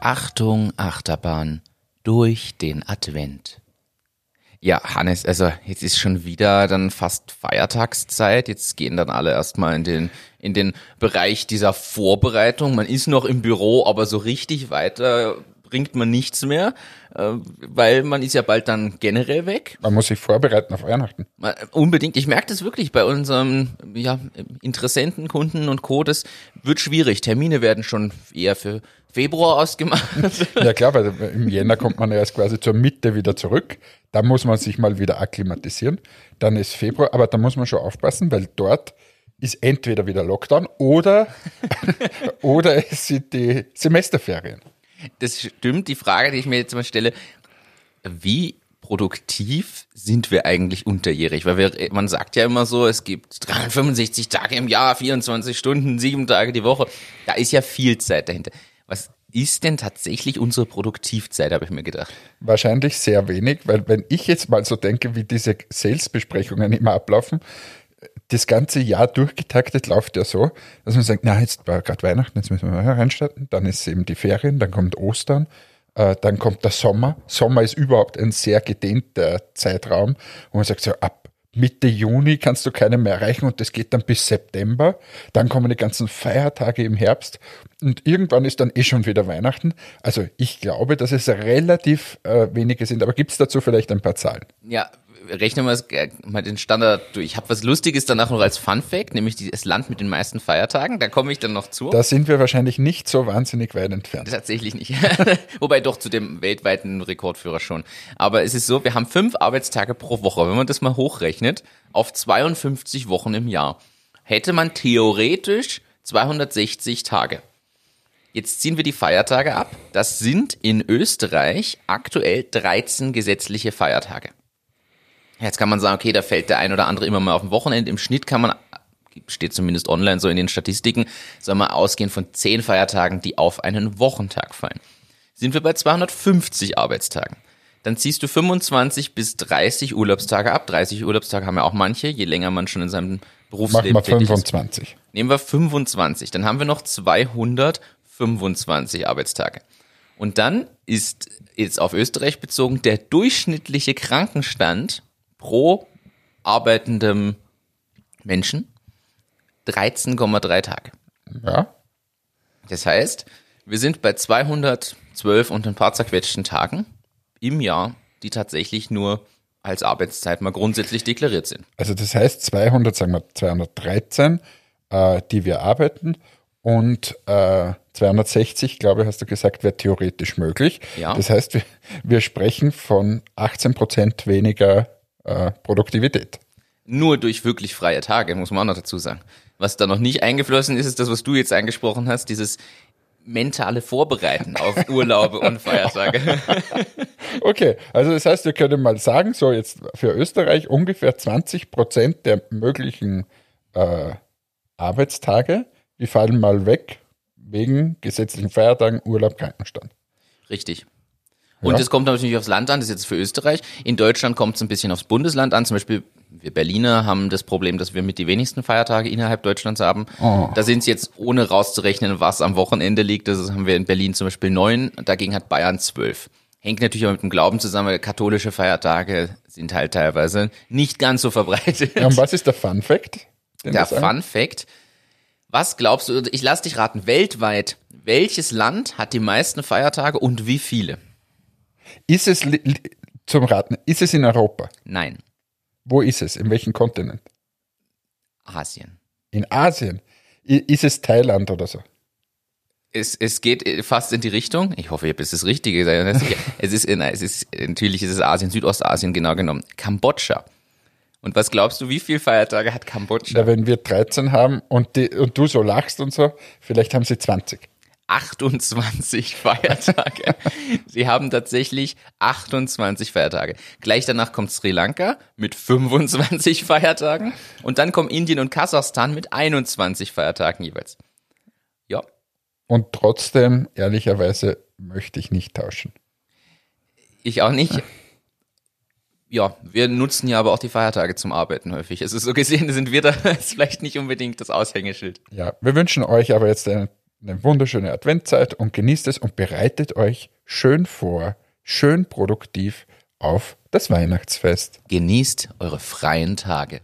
Achtung, Achterbahn, durch den Advent. Ja, Hannes, also jetzt ist schon wieder dann fast Feiertagszeit. Jetzt gehen dann alle erstmal in den, in den Bereich dieser Vorbereitung. Man ist noch im Büro, aber so richtig weiter bringt man nichts mehr, äh, weil man ist ja bald dann generell weg. Man muss sich vorbereiten auf Weihnachten. Unbedingt. Ich merke das wirklich bei unseren ja, Interessenten, Kunden und Co. Das wird schwierig. Termine werden schon eher für Februar ausgemacht. Ja klar, weil im Jänner kommt man erst quasi zur Mitte wieder zurück. Da muss man sich mal wieder akklimatisieren. Dann ist Februar, aber da muss man schon aufpassen, weil dort ist entweder wieder Lockdown oder, oder es sind die Semesterferien. Das stimmt. Die Frage, die ich mir jetzt mal stelle, wie produktiv sind wir eigentlich unterjährig? Weil wir, man sagt ja immer so, es gibt 365 Tage im Jahr, 24 Stunden, sieben Tage die Woche. Da ist ja viel Zeit dahinter. Was ist denn tatsächlich unsere Produktivzeit, habe ich mir gedacht. Wahrscheinlich sehr wenig, weil wenn ich jetzt mal so denke, wie diese Sales-Besprechungen immer ablaufen, das ganze Jahr durchgetaktet läuft ja so, dass man sagt, na, jetzt war gerade Weihnachten, jetzt müssen wir mal reinstarten, dann ist eben die Ferien, dann kommt Ostern, äh, dann kommt der Sommer. Sommer ist überhaupt ein sehr gedehnter Zeitraum, wo man sagt, so ab Mitte Juni kannst du keinen mehr erreichen und das geht dann bis September. Dann kommen die ganzen Feiertage im Herbst und irgendwann ist dann eh schon wieder Weihnachten. Also ich glaube, dass es relativ äh, wenige sind. Aber gibt es dazu vielleicht ein paar Zahlen? Ja, rechnen wir mal den Standard durch. Ich habe was Lustiges danach noch als Fun Fact, nämlich das Land mit den meisten Feiertagen. Da komme ich dann noch zu. Da sind wir wahrscheinlich nicht so wahnsinnig weit entfernt. Tatsächlich nicht. Wobei doch zu dem weltweiten Rekordführer schon. Aber es ist so, wir haben fünf Arbeitstage pro Woche. Wenn man das mal hochrechnet, auf 52 Wochen im Jahr, hätte man theoretisch 260 Tage. Jetzt ziehen wir die Feiertage ab. Das sind in Österreich aktuell 13 gesetzliche Feiertage. Jetzt kann man sagen, okay, da fällt der ein oder andere immer mal auf dem Wochenende. Im Schnitt kann man, steht zumindest online so in den Statistiken, soll man ausgehen von zehn Feiertagen, die auf einen Wochentag fallen. Sind wir bei 250 Arbeitstagen. Dann ziehst du 25 bis 30 Urlaubstage ab. 30 Urlaubstage haben ja auch manche, je länger man schon in seinem Berufsleben Machen wir 25. Ist. Nehmen wir 25. Dann haben wir noch 225 Arbeitstage. Und dann ist jetzt auf Österreich bezogen der durchschnittliche Krankenstand pro arbeitendem Menschen 13,3 Tage. Ja. Das heißt, wir sind bei 212 und ein paar zerquetschten Tagen im Jahr, die tatsächlich nur als Arbeitszeit mal grundsätzlich deklariert sind. Also das heißt 200, sagen wir 213, äh, die wir arbeiten und äh, 260, glaube ich, hast du gesagt, wäre theoretisch möglich. Ja. Das heißt, wir, wir sprechen von 18 Prozent weniger äh, Produktivität. Nur durch wirklich freie Tage, muss man auch noch dazu sagen. Was da noch nicht eingeflossen ist, ist das, was du jetzt angesprochen hast, dieses mentale Vorbereiten auf Urlaube und Feiertage. Okay, also das heißt, wir können mal sagen, so jetzt für Österreich ungefähr 20 Prozent der möglichen äh, Arbeitstage, die fallen mal weg wegen gesetzlichen Feiertagen, Urlaub, Krankenstand. Richtig. Und es ja. kommt natürlich aufs Land an, das ist jetzt für Österreich. In Deutschland kommt es ein bisschen aufs Bundesland an. Zum Beispiel wir Berliner haben das Problem, dass wir mit die wenigsten Feiertage innerhalb Deutschlands haben. Oh. Da sind es jetzt, ohne rauszurechnen, was am Wochenende liegt. Das haben wir in Berlin zum Beispiel neun, dagegen hat Bayern zwölf. Hängt natürlich auch mit dem Glauben zusammen. Katholische Feiertage sind halt teilweise nicht ganz so verbreitet. Ja, und was ist der Fun Fact? Der Fun Fact. Was glaubst du, ich lass dich raten, weltweit, welches Land hat die meisten Feiertage und wie viele? Ist es zum Raten, ist es in Europa? Nein. Wo ist es? In welchem Kontinent? Asien. In Asien? Ist es Thailand oder so? Es, es geht fast in die Richtung. Ich hoffe, ich habe es das Richtige gesagt. Es ist, nein, es ist, natürlich ist es Asien, Südostasien genau genommen. Kambodscha. Und was glaubst du, wie viele Feiertage hat Kambodscha? Ja, wenn wir 13 haben und, die, und du so lachst und so, vielleicht haben sie 20. 28 Feiertage. Sie haben tatsächlich 28 Feiertage. Gleich danach kommt Sri Lanka mit 25 Feiertagen und dann kommen Indien und Kasachstan mit 21 Feiertagen jeweils. Und trotzdem, ehrlicherweise, möchte ich nicht tauschen. Ich auch nicht. Ja, wir nutzen ja aber auch die Feiertage zum Arbeiten häufig. Also so gesehen sind wir da vielleicht nicht unbedingt das Aushängeschild. Ja, wir wünschen euch aber jetzt eine eine wunderschöne Adventzeit und genießt es und bereitet euch schön vor, schön produktiv auf das Weihnachtsfest. Genießt eure freien Tage.